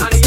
and